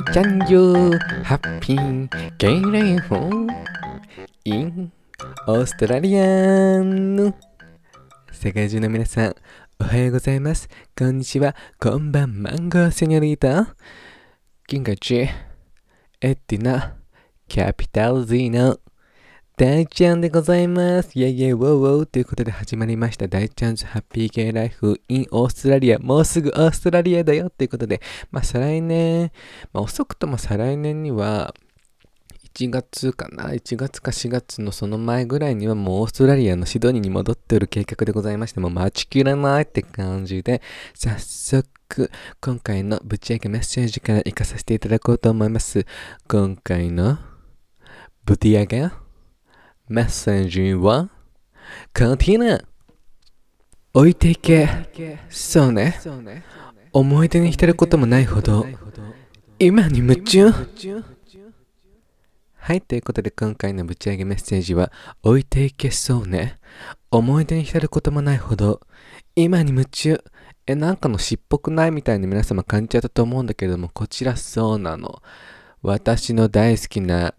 can you happy getting home in オーストラリアン世界中の皆さん、おはようございます。こんにちは。こんばんマンゴーセニョリータ。金河チ、エッティナ、キャピタル Z の大ちゃんでございます。イェイイェイウォーウォーということで始まりました大ちゃんズハッピーゲイライフ in オーストラリア。もうすぐオーストラリアだよということで、まあ再来年、まあ遅くとも再来年には、1月かな ?1 月か4月のその前ぐらいにはもうオーストラリアのシドニーに戻っておる計画でございまして、もう待ちきれないって感じで、早速、今回のぶち上げメッセージから行かさせていただこうと思います。今回のぶち上げメッセージは、コンティナ置いていけ。そうね。思い出に浸ることもないほど、今に夢中。はい、ということで今回のぶち上げメッセージは、置いていけそうね。思い出に浸ることもないほど、今に夢中。え、なんかの詩っぽくないみたいに皆様感じちゃったと思うんだけれども、こちらそうなの。私の大好きな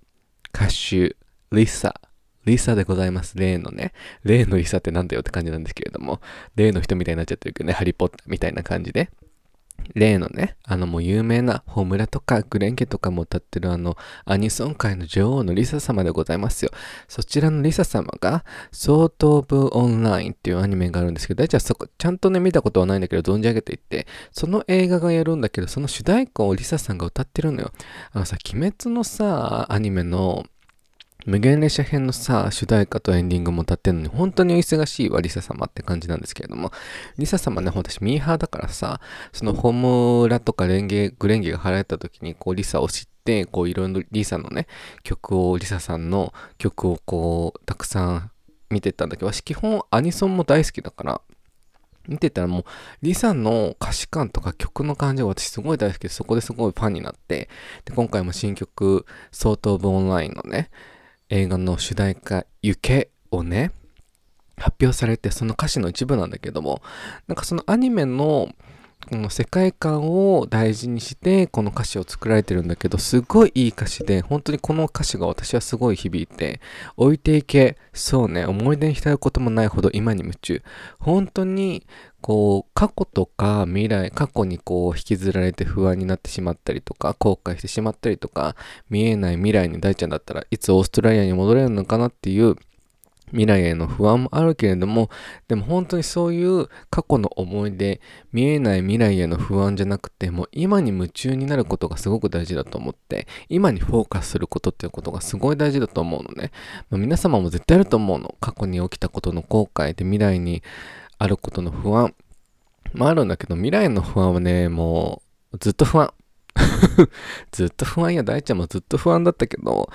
歌手、LiSA。LiSAでございます。例のね。例の LiSAってなんだよって感じなんですけれども、例の人みたいになっちゃってるけどね、ハリーポッターみたいな感じで。例のね、あのもう有名なホムラとかグレンゲとかも歌ってるあのアニソン界の女王の LiSA様でございますよ。そちらの LiSA様がソードアート・オンラインっていうアニメがあるんですけど、大体そこちゃんとね見たことはないんだけど存じ上げていて、その映画がやるんだけど、その主題歌を LiSAさんが歌ってるのよ。あのさ、鬼滅のさ、アニメの無限列車編のさ、主題歌とエンディングも歌ってるのに、本当にお忙しいわ、 LiSA様って感じなんですけれども、 LiSA様ね、私ミーハーだからさ、その炎とか蓮華、紅蓮華が流行った時に、こう、 LiSAを知って、こう、いろいろ LiSAのね、曲を、 LiSAさんの曲をこう、たくさん見てたんだけど、私基本アニソンも大好きだから、見てたらもう、 LiSAの歌詞感とか曲の感じが私すごい大好きで、そこですごいファンになって、で、今回も新曲、ソート・オブ・オンラインのね、映画の主題歌「行け」をね発表されてその歌詞の一部なんだけどもなんかそのアニメのこの世界観を大事にしてこの歌詞を作られてるんだけどすごいいい歌詞で本当にこの歌詞が私はすごい響いて置いていけそうね思い出に浸ることもないほど今に夢中。本当にこう過去とか未来過去にこう引きずられて不安になってしまったりとか後悔してしまったりとか見えない未来に大ちゃんだったらいつオーストラリアに戻れるのかなっていう未来への不安もあるけれどもでも本当にそういう過去の思い出見えない未来への不安じゃなくてもう今に夢中になることがすごく大事だと思って今にフォーカスすることっていうことがすごい大事だと思うのね、まあ、皆様も絶対あると思うの。過去に起きたことの後悔で未来にあることの不安。もあるんだけど未来の不安はねもうずっと不安。ずっと不安や大ちゃんもずっと不安だったけど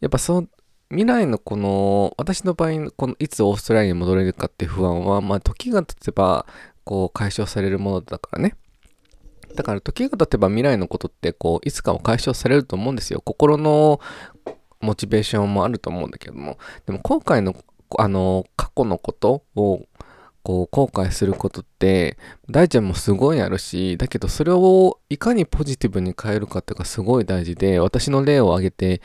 やっぱそう未来のこの私の場合このいつオーストラリアに戻れるかって不安はまあ時が経てばこう解消されるものだからね。だから時が経てば未来のことってこういつかは解消されると思うんですよ心のモチベーションもあると思うんだけども。でも今回のあの過去のことをこう後悔することって大ちゃんもすごいあるしだけどそれをいかにポジティブに変えるかっていうかすごい大事で私の例を挙げて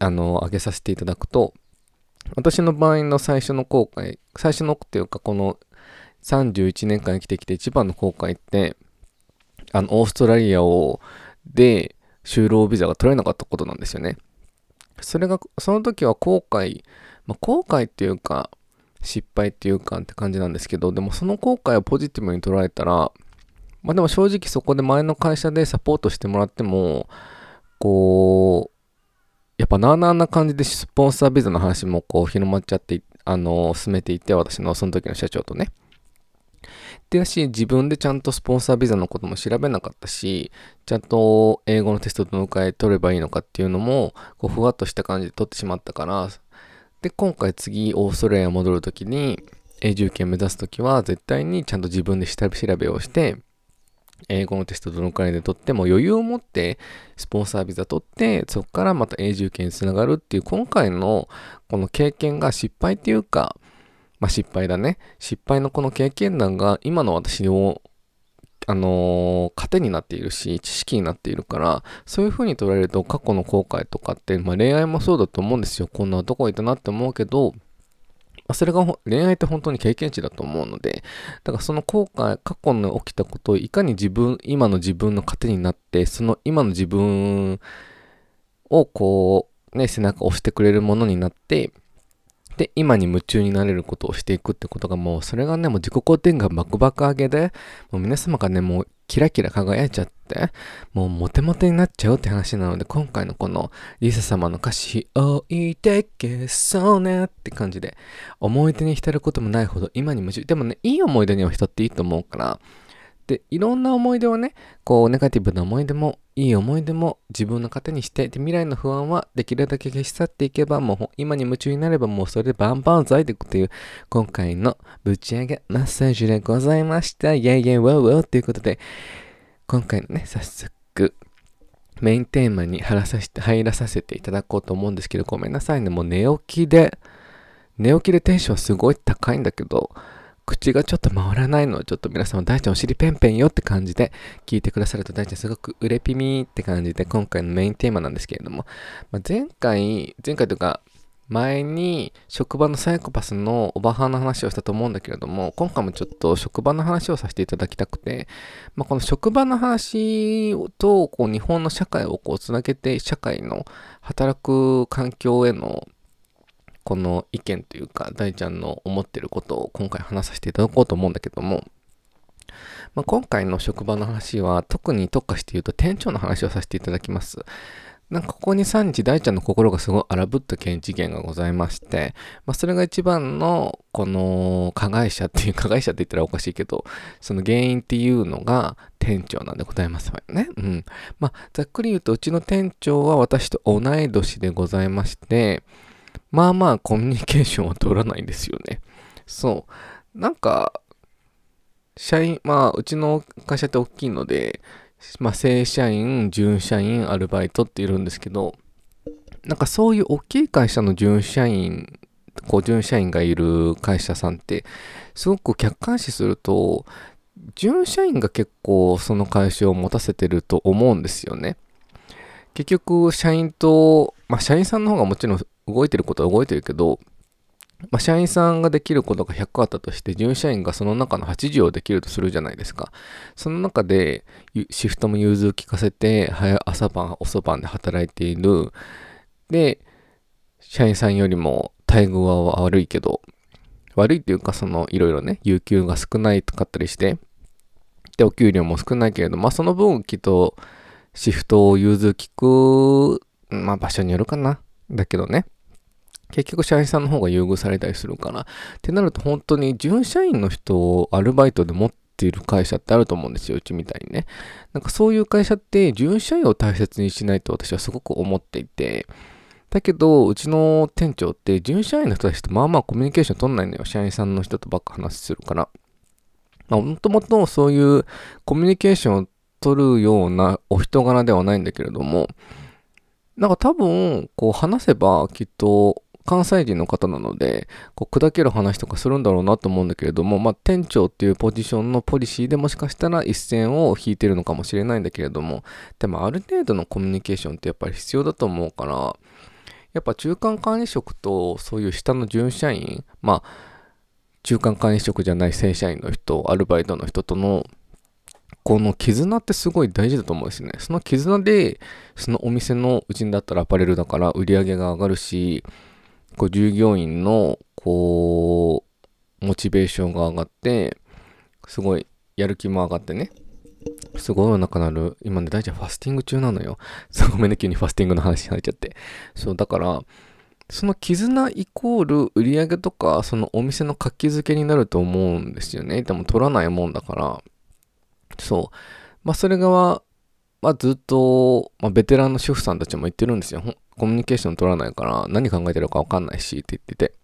あの挙げさせていただくと私の場合の最初の後悔最初のっていうかこの31年間生きてきて一番の後悔ってあのオーストラリアをで就労ビザが取れなかったことなんですよね。それがその時は後悔、まあ、後悔っていうか失敗っていうかって感じなんですけどでもその後悔をポジティブに捉えたらまあでも正直そこで前の会社でサポートしてもらってもこうやっぱなあなあな感じでスポンサービザの話もこう広まっちゃってあの進めていって私のその時の社長とね。でだし自分でちゃんとスポンサービザのことも調べなかったしちゃんと英語のテストどのくらい取ればいいのかっていうのもこうふわっとした感じで取ってしまったから。で、今回次オーストラリア戻るときに、永住権目指すときは絶対にちゃんと自分で下調べをして、英語のテストどのくらいで取っても余裕を持ってスポンサービザ取ってそこからまた永住権につながるっていう今回のこの経験が失敗っていうかまあ失敗だね失敗のこの経験談が今の私をあのー、糧になっているし、知識になっているから、そういう風に捉えると過去の後悔とかって、まあ恋愛もそうだと思うんですよ。こんな男いたなって思うけど、まあ、それが恋愛って本当に経験値だと思うので、だからその後悔、過去に起きたことをいかに自分、今の自分の糧になって、その今の自分をこう、ね、背中を押してくれるものになって、で、今に夢中になれることをしていくってことがもう、それがね、もう自己肯定感バクバク上げで、もう皆様がね、もうキラキラ輝いちゃって、もうモテモテになっちゃうって話なので、今回のこのリサ様の歌詞、置いてけそうねって感じで、思い出に浸ることもないほど今に夢中。でもね、いい思い出には人っていいと思うから、で、いろんな思い出をね、こう、ネガティブな思い出も、いい思い出も自分の糧にして、で、未来の不安はできるだけ消し去っていけば、もう今に夢中になれば、もうそれでバンバン咲いていくという、今回のぶち上げメッセージでございました。イェイイェイウォーウォーということで、今回のね、早速、メインテーマに入らさせて、入らさせていただこうと思うんですけど、ごめんなさいね。もう寝起きで、寝起きでテンションすごい高いんだけど、口がちょっと回らないのをちょっと皆さん大ちゃんお尻ペンペンよって感じで聞いてくださると大ちゃんすごくうれぴみって感じで今回のメインテーマなんですけれども、まあ、前回、前回というか前に職場のサイコパスのおばはんの話をしたと思うんだけれども、今回もちょっと職場の話をさせていただきたくて、まあ、この職場の話とこう日本の社会をこうつなげて、社会の働く環境へのこの意見というか、大ちゃんの思ってることを今回話させていただこうと思うんだけども、まあ、今回の職場の話は特に特化して言うと店長の話をさせていただきます。なんかここ2、3日大ちゃんの心がすごい荒ぶった件事件がございまして、まあそれが一番のこの加害者っていう、加害者って言ったらおかしいけど、その原因っていうのが店長なんでございますわよね。うん。まあざっくり言うとうちの店長は私と同い年でございまして、まあまあコミュニケーションは取らないんですよね。そう。なんか、社員、まあ、うちの会社って大きいので、まあ、正社員、準社員、アルバイトっているんですけど、なんかそういう大きい会社の準社員、こう、準社員がいる会社さんって、すごく客観視すると、準社員が結構その会社を持たせてると思うんですよね。結局、社員と、まあ、社員さんの方がもちろん動いてることは動いてるけど、まあ、社員さんができることが100あったとして、準社員がその中の80をできるとするじゃないですか。その中で、シフトも融通聞かせて、朝晩、遅番で働いている。で、社員さんよりも待遇は悪いけど、悪いっていうか、その、いろいろね、有給が少ないとかったりして、で、お給料も少ないけれど、まあ、その分、きっと、シフトを融通聞く、まあ、場所によるかな。だけどね。結局社員さんの方が優遇されたりするから。ってなると本当に準社員の人をアルバイトで持っている会社ってあると思うんですよ。うちみたいにね。なんかそういう会社って準社員を大切にしないと私はすごく思っていて。だけど、うちの店長って準社員の人たちとまあまあコミュニケーション取んないのよ。社員さんの人とばっか話するから。まあ、もともとそういうコミュニケーションを取るようなお人柄ではないんだけれども、なんか多分、こう話せばきっと関西人の方なので、こう砕ける話とかするんだろうなと思うんだけれども、まあ、店長っていうポジションのポリシーでもしかしたら一線を引いてるのかもしれないんだけれども、でもある程度のコミュニケーションってやっぱり必要だと思うから、やっぱ中間管理職とそういう下の準社員、まあ、中間管理職じゃない正社員の人、アルバイトの人とのこの絆ってすごい大事だと思うんですね。その絆で、そのお店のうちにだったらアパレルだから売り上げが上がるし、こう従業員のこうモチベーションが上がってすごいやる気も上がってね。すごいお腹なる。今ね大ちゃんファスティング中なのよ。そうごめんね急にファスティングの話になっちゃって。そうだからその絆イコール売り上げとかそのお店の活気づけになると思うんですよね。でも取らないもんだから。そう。まあそれがまあずっと、まあ、ベテランの主婦さんたちも言ってるんですよ。コミュニケーション取らないから何考えてるかわかんないしって言ってて。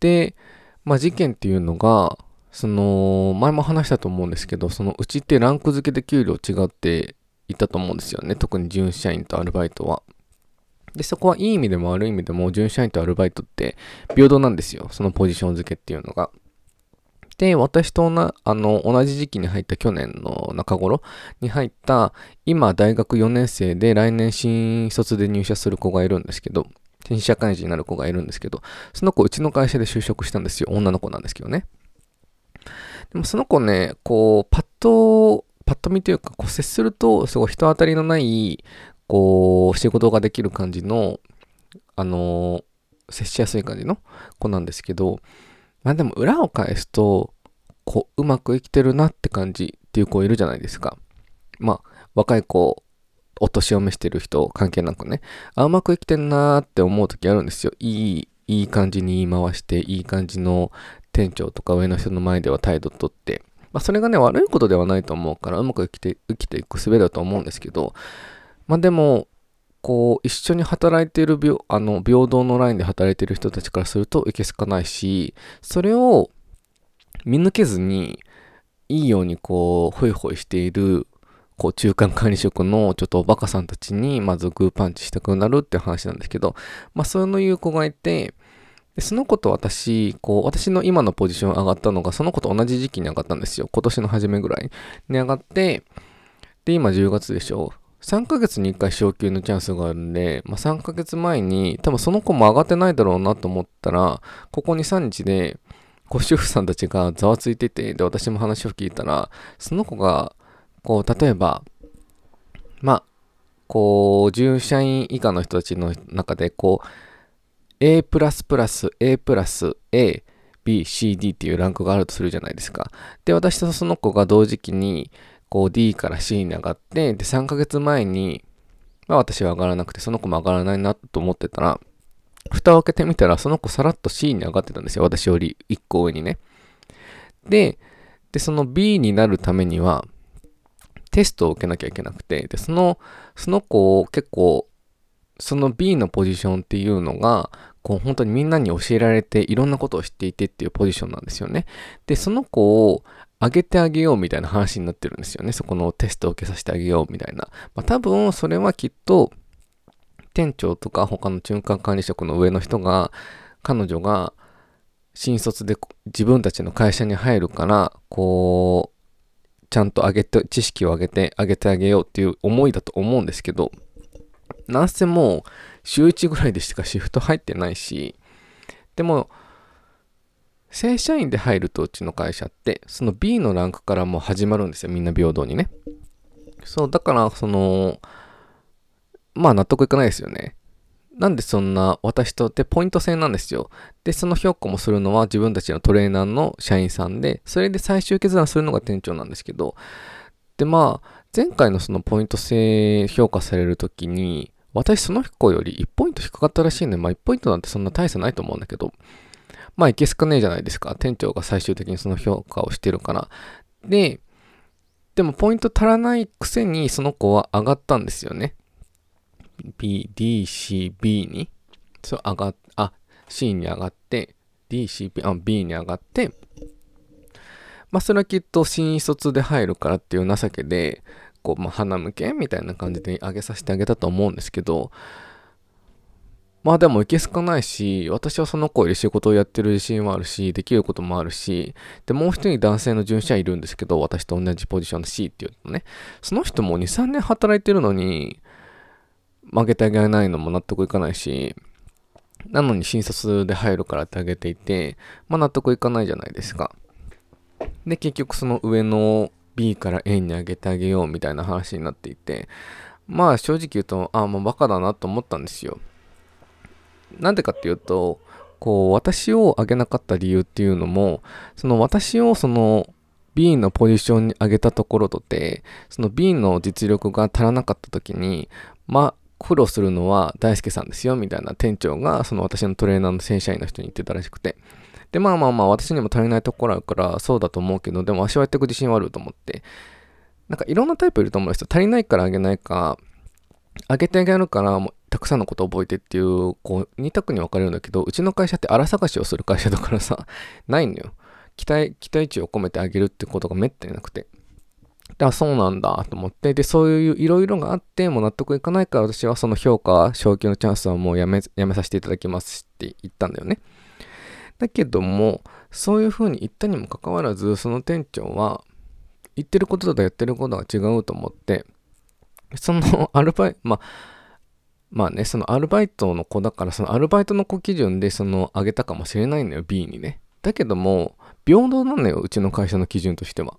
で、まあ事件っていうのが、その、前も話したと思うんですけど、そのうちってランク付けで給料違っていたと思うんですよね。特に準社員とアルバイトは。で、そこはいい意味でも悪い意味でも、準社員とアルバイトって平等なんですよ。そのポジション付けっていうのが。で、私となあの同じ時期に入った去年の中頃に入った、今大学4年生で来年新卒で入社する子がいるんですけど、新社会人になる子がいるんですけど、その子、うちの会社で就職したんですよ。女の子なんですけどね。でもその子ね、こう、パッと、パッと見というか、こう接すると、すごい人当たりのない、こう、仕事ができる感じの、あの接しやすい感じの子なんですけど、まあでも裏を返すと、こう、うまく生きてるなって感じっていう子いるじゃないですか。まあ、若い子、お年を召してる人関係なくね、あ、うまく生きてんなーって思う時あるんですよ。いい、いい感じに言い回して、いい感じの店長とか上の人の前では態度とって、まあそれがね、悪いことではないと思うから、うまく生きて、生きていく術だと思うんですけど、まあでも、こう、一緒に働いている平、あの、平等のラインで働いている人たちからするといけすかないし、それを見抜けずに、いいようにこう、ホイホイしている、こう、中間管理職のちょっとおバカさんたちに、まずグーパンチしたくなるって話なんですけど、まあ、そういう子がいて、でその子と私、こう、私の今のポジション上がったのが、その子と同じ時期に上がったんですよ。今年の初めぐらいに上がって、で、今10月でしょ。3ヶ月に1回昇給のチャンスがあるんで、まあ、3ヶ月前に、多分その子も上がってないだろうなと思ったら、ここ2、3日で、こう主婦さんたちがざわついてて、で、私も話を聞いたら、その子が、こう、例えば、まあ、こう、従社員以下の人たちの中で、こう、A++、A+、A、B、C、D っていうランクがあるとするじゃないですか。で、私とその子が同時期に、こう D から C に上がって、で、3ヶ月前に、まあ私は上がらなくて、その子も上がらないなと思ってたら、蓋を開けてみたら、その子さらっと C に上がってたんですよ。私より1個上にね。で、で、その B になるためには、テストを受けなきゃいけなくて、で、その、その子を結構、その B のポジションっていうのが、こう本当にみんなに教えられていろんなことを知っていてっていうポジションなんですよね。で、その子を上げてあげようみたいな話になってるんですよね。そこのテストを受けさせてあげようみたいな。まあ、多分それはきっと店長とか他の中間管理職の上の人が彼女が新卒で自分たちの会社に入るからこうちゃんと上げて知識を上げてあげてあげようっていう思いだと思うんですけどなんせもう週1ぐらいでしかシフト入ってないしでも正社員で入るとうちの会社って、その B のランクからもう始まるんですよ。みんな平等にね。そう、だから、その、まあ納得いかないですよね。なんでそんな私とってポイント制なんですよ。で、その評価もするのは自分たちのトレーナーの社員さんで、それで最終決断するのが店長なんですけど、で、まあ、前回のそのポイント制評価されるときに、私その子より1ポイント低かったらしいんで、まあ1ポイントなんてそんな大差ないと思うんだけど、まあいけすかねえじゃないですか。店長が最終的にその評価をしてるから。で、でもポイント足らないくせにその子は上がったんですよね。B、D、C、B に。そう、上がっ、あ、C に上がって、D、C、B、あ、B に上がって、まあそれはきっと新卒で入るからっていう情けで、こう、まあ鼻向けみたいな感じで上げさせてあげたと思うんですけど、まあでもいけすかないし、私はその子より仕事をやってる自信はあるし、できることもあるし、で、もう一人男性の従者いるんですけど、私と同じポジションの C っていうのね、その人も2、3年働いてるのに、負けてあげないのも納得いかないし、なのに新卒で入るからってあげていて、まあ納得いかないじゃないですか。で、結局その上の B から A に上げてあげようみたいな話になっていて、まあ正直言うと、ああ、もうバカだなと思ったんですよ。なんでかっていうと、こう、私を上げなかった理由っていうのも、その私をその B のポジションに上げたところとて、その B の実力が足らなかった時に、まあ、苦労するのは大輔さんですよ、みたいな店長が、その私のトレーナーの正社員の人に言ってたらしくて。で、まあまあまあ、私にも足りないところあるから、そうだと思うけど、でも足はやっていく自信はあると思って。なんかいろんなタイプいると思うんですよ。足りないからあげないか、あげてあげるから、もうたくさんのことを覚えてっていう、こう、2択に分かれるんだけど、うちの会社って荒探しをする会社だからさ、ないのよ。期待、期待値を込めてあげるってことがめったになくて。あ、そうなんだと思って、で、そういういろいろがあって、もう納得いかないから私はその評価、昇給のチャンスはもうやめ、やめさせていただきますって言ったんだよね。だけども、そういう風に言ったにもかかわらず、その店長は、言ってることとやってることが違うと思って、そのアルバイト、まあ、まあね、そのアルバイトの子だから、そのアルバイトの子基準でその上げたかもしれないのよ、B にね。だけども、平等なのよ、うちの会社の基準としては。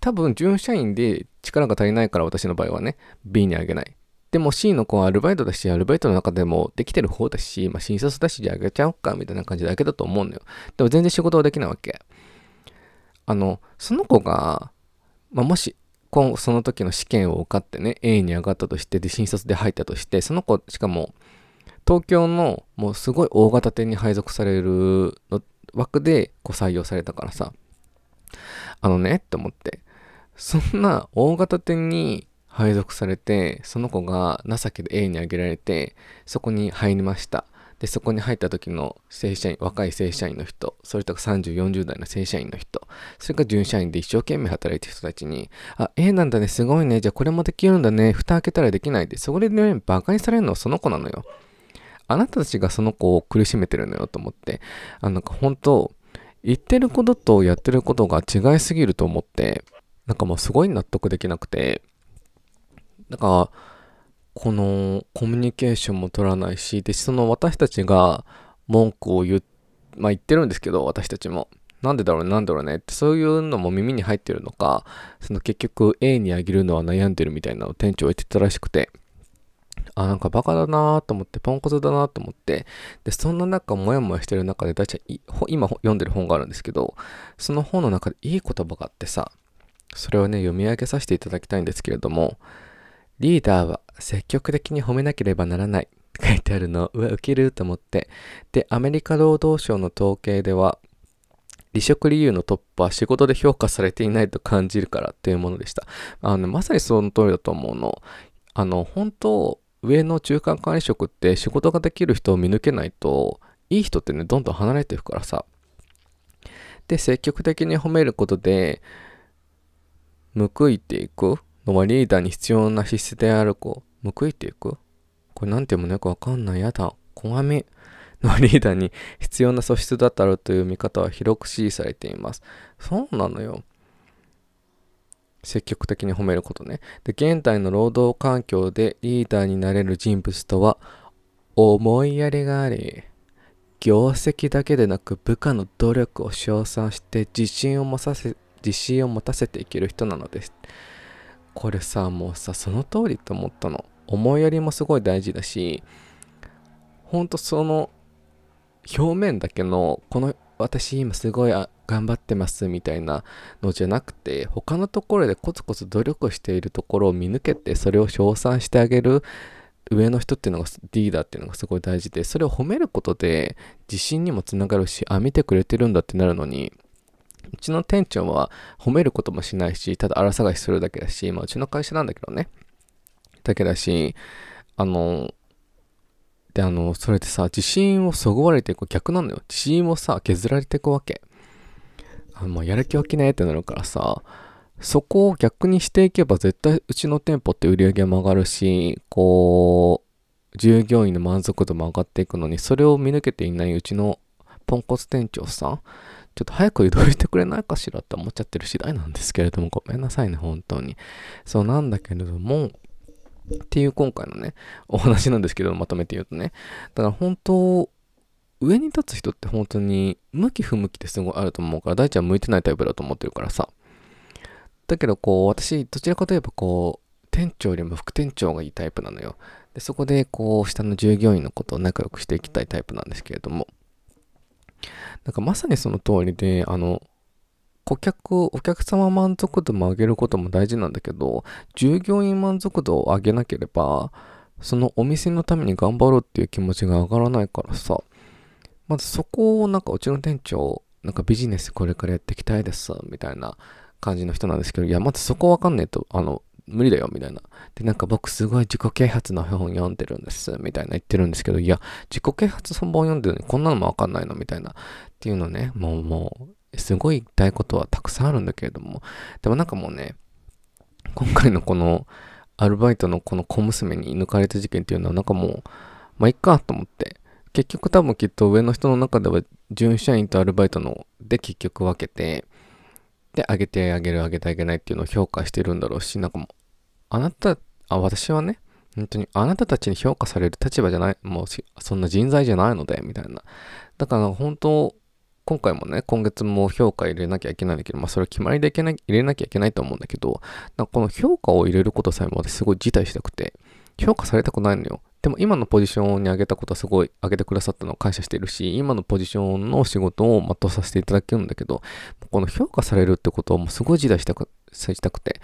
多分、準社員で力が足りないから私の場合はね、B にあげない。でも C の子はアルバイトだし、アルバイトの中でもできてる方だし、まあ、新卒だし、じゃああげちゃおうか、みたいな感じだけだと思うのよ。でも全然仕事はできないわけ。あの、その子が、まあ、もし、今その時の試験を受かってね、A に上がったとして、で、新卒で入ったとして、その子、しかも、東京のもうすごい大型店に配属される枠でこう採用されたからさ、あのねって思って、そんな大型店に配属されて、その子が情けで A にあげられて、そこに入りました。で、そこに入った時の正社員、若い正社員の人、それとか30、40代の正社員の人、それから準社員で一生懸命働いてる人たちに、あ、A なんだね、すごいね、じゃあこれもできるんだね、蓋開けたらできないで、そこでね、馬鹿にされるのはその子なのよ。あなたたちがその子を苦しめてるのよと思って、あなんか本当、言ってることとやってることが違いすぎると思って、なんかもうすごい納得できなくて、だから、このコミュニケーションも取らないし、で、その私たちが文句を言,、まあ、言ってるんですけど、私たちも。なんでだろうね、なんだろうね。って、そういうのも耳に入ってるのか、その結局 A にあげるのは悩んでるみたいなのを店長言ってたらしくて、あ、なんかバカだなと思って、ポンコツだなと思って、で、そんな中、もやもやしてる中で、大体、今読んでる本があるんですけど、その本の中でいい言葉があってさ、それをね、読み上げさせていただきたいんですけれども、リーダーは積極的に褒めなければならないって書いてあるの、うわ、ウケると思って。で、アメリカ労働省の統計では、離職理由のトップは仕事で評価されていないと感じるからっていうものでした。あの、まさにその通りだと思うの。あの、本当、上の中間管理職って仕事ができる人を見抜けないと、いい人ってね、どんどん離れていくからさ。で、積極的に褒めることで、報いていくのはリーダーに必要な資質である子、報いていく？これなんて読むのよくわかんない。やだ。小 ami のリーダーに 必要な素質だったろうという見方は広く支持されています。そうなのよ。積極的に褒めることね。で、現代の労働環境でリーダーになれる人物とは、思いやりがあり、業績だけでなく部下の努力を称賛して自信を持たせ自信を持たせていける人なのです。これさ、もうさ、その通りと思ったの。思いやりもすごい大事だし、ほんとその表面だけの、この私今すごい頑張ってますみたいなのじゃなくて、他のところでコツコツ努力しているところを見抜けて、それを称賛してあげる上の人っていうのがリーダーっていうのがすごい大事で、それを褒めることで自信にもつながるし、あ、見てくれてるんだってなるのに、うちの店長は褒めることもしないし、ただ荒探しするだけだし、まあうちの会社なんだけどね。だけだし、あの、で、あの、それでさ、自信をそぐわれていく逆なのよ。自信をさ、削られていくわけ。あ、もうやる気起きねえってなるからさ、そこを逆にしていけば絶対うちの店舗って売り上げも上がるし、こう、従業員の満足度も上がっていくのに、それを見抜けていないうちのポンコツ店長さん、ちょっと早く移動してくれないかしらって思っちゃってる次第なんですけれども、ごめんなさいね、本当に。そうなんだけれども、っていう今回のね、お話なんですけど、まとめて言うとね。だから本当、上に立つ人って本当に向き不向きってすごいあると思うから、大ちゃん向いてないタイプだと思ってるからさ。だけどこう、私、どちらかといえばこう、店長よりも副店長がいいタイプなのよ。で、そこでこう、下の従業員のことを仲良くしていきたいタイプなんですけれども。なんかまさにその通りで、あの、顧客、お客様満足度も上げることも大事なんだけど、従業員満足度を上げなければ、そのお店のために頑張ろうっていう気持ちが上がらないからさ、まずそこをなんかうちの店長、なんかビジネスこれからやっていきたいです、みたいな感じの人なんですけど、いや、まずそこわかんないと、あの、無理だよ、みたいな。で、なんか僕すごい自己啓発の本読んでるんです、みたいな言ってるんですけど、いや、自己啓発本本読んでるのにこんなのもわかんないの、みたいな。っていうのね、もう、もう、すごい言いたいことはたくさんあるんだけれども、でもなんかもうね、今回のこの、アルバイトのこの小娘に抜かれた事件っていうのはなんかもう、まあ、いっかと思って、結局多分きっと上の人の中では準社員とアルバイトので結局分けてで上げてあげる上げてあげないっていうのを評価してるんだろうしなんかもあなたあ私はね本当にあなたたちに評価される立場じゃないもうそんな人材じゃないのでみたいなだから本当今回もね、今月も評価入れなきゃいけないんだけど、まあそれは決まりでいけない入れなきゃいけないと思うんだけど、なんかこの評価を入れることさえも私すごい辞退したくて、評価されたくないのよ。でも今のポジションに上げたことはすごい上げてくださったのを感謝しているし、今のポジションの仕事を全うさせていただけるんだけど、この評価されるってことをもうすごい辞退したくしたくて、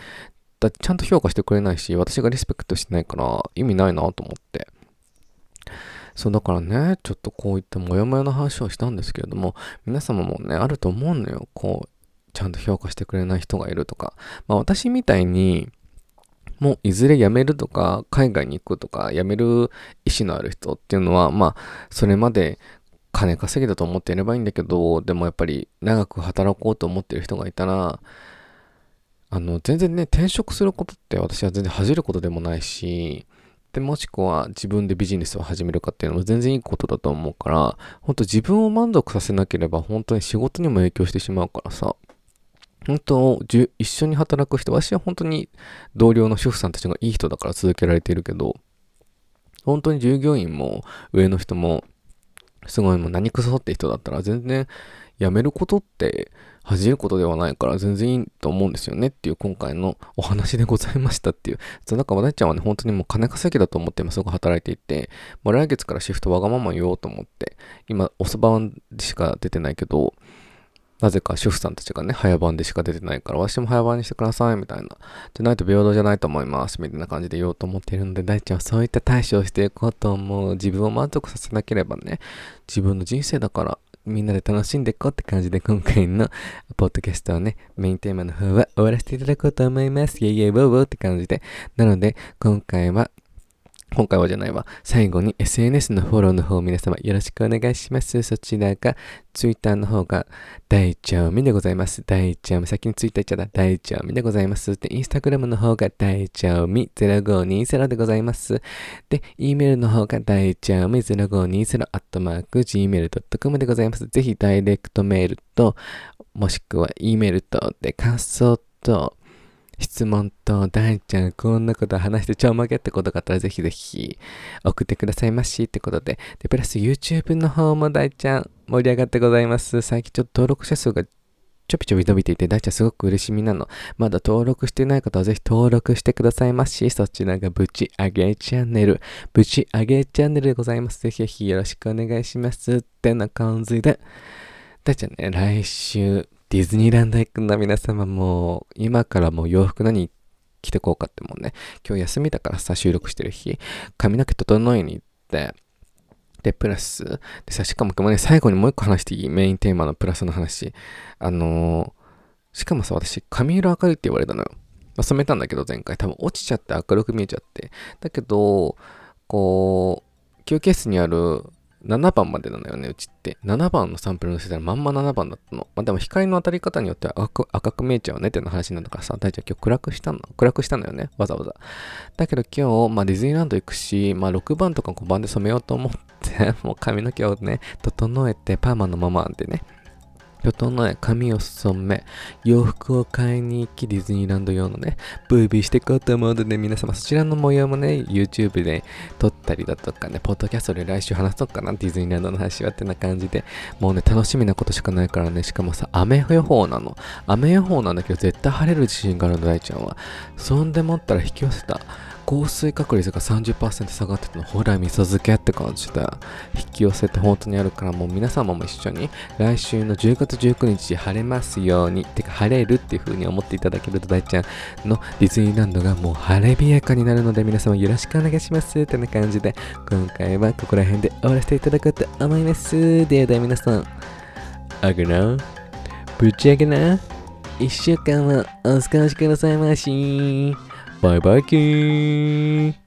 だちゃんと評価してくれないし、私がリスペクトしてないから意味ないなと思って。そうだからね、ちょっとこういったモヤモヤの話をしたんですけれども、皆様もね、あると思うのよ。こう、ちゃんと評価してくれない人がいるとか。まあ私みたいに、もういずれ辞めるとか、海外に行くとか、辞める意思のある人っていうのは、まあ、それまで金稼ぎだと思っていればいいんだけど、でもやっぱり長く働こうと思ってる人がいたら、あの、全然ね、転職することって私は全然恥じることでもないし、で、もしくは自分でビジネスを始めるかっていうのも全然いいことだと思うから、本当自分を満足させなければ本当に仕事にも影響してしまうからさ、本当、一緒に働く人、私は本当に同僚の主婦さんたちがいい人だから続けられているけど、本当に従業員も上の人も、すごいもう何くそって人だったら全然辞めることって恥じることではないから全然いいと思うんですよねっていう今回のお話でございましたっていう。そう、なんか、わだちゃんはね、本当にもう金稼ぎだと思って今すぐ働いていて、もう来月からシフトわがまま言おうと思って、今、遅番でしか出てないけど、なぜか主婦さんたちがね、早番でしか出てないから、私も早番にしてください、みたいな。じゃないと平等じゃないと思います、みたいな感じで言おうと思っているので、大ちゃんはそういった対処をしていこうと思う。自分を満足させなければね、自分の人生だから、みんなで楽しんでいこうって感じで今回のポッドキャストをね、メインテーマの方は終わらせていただこうと思います。イェイイェイウォーウォーって感じで。なので、今回は今回はじゃないわ。最後に SNS のフォローの方皆様よろしくお願いします。そちらが Twitter の方が大ちゃみでございます。大ちゃみ。先に Twitter 言っちゃった。大ちゃみでございます。で、Instagram の方が大ちゃみ0520でございます。で、E メールの方が大ちゃみ0520アットマーク Gmail.com でございます。ぜひダイレクトメールと、もしくは E メールとで感想と、質問と、大ちゃん、こんなこと話してちょんまげってことがあったらぜひぜひ送ってくださいましってことで。で、プラス YouTube の方も大ちゃん盛り上がってございます。最近ちょっと登録者数がちょびちょび伸びていて、大ちゃんすごく嬉しみなの。まだ登録してない方はぜひ登録してくださいまし。そちらがぶち上げチャンネル。ぶち上げチャンネルでございます。ぜひぜひよろしくお願いします。ってな感じで。大ちゃんね、来週、ディズニーランド行くんだ皆様もう、今からもう洋服何着てこうかってもうね、今日休みだからさ、収録してる日、髪の毛整えに行って、で、プラス、でさ、しかも今日ね、最後にもう一個話していい？メインテーマのプラスの話。あのー、しかもさ、私、髪色明るいって言われたのよ。まあ、染めたんだけど、前回。多分落ちちゃって明るく見えちゃって。だけど、こう、休憩室にある7番までなのよね、うちって。7番のサンプルのせたらまんま7番だったの。まあでも光の当たり方によっては赤く赤く見えちゃうねっての話なんだからさ、大ちゃん今日暗くしたの暗くしたのよね、わざわざ。だけど今日、まあディズニーランド行くし、まあ6番とか5番で染めようと思って、もう髪の毛をね、整えてパーマのままでね、整え、髪を染め、洋服を買いに行き、ディズニーランド用のね、ブービーしていこうと思うので、皆様そちらの模様もね、YouTube で撮ったりだとかね、ポッドキャストで来週話そうかな、ディズニーランドの話はってな感じで、もうね、楽しみなことしかないからね、しかもさ、雨予報なの。雨予報なんだけど、絶対晴れる自信があるの、大ちゃんは。そんでもったら引き寄せた。降水確率が30%下がってたの、ほら、味噌漬けって感じだ。引き寄せて本当にあるから、もう皆様も一緒に、来週の10月19日晴れますように、てか晴れるっていう風に思っていただけると、大ちゃんのディズニーランドがもう晴れびやかになるので、皆様よろしくお願いします。ってな感じで、今回はここら辺で終わらせていただこうと思います。ではでは皆さん、あげな、ぶち上げな、一週間はお過ごしくださいまし。バイバイキーン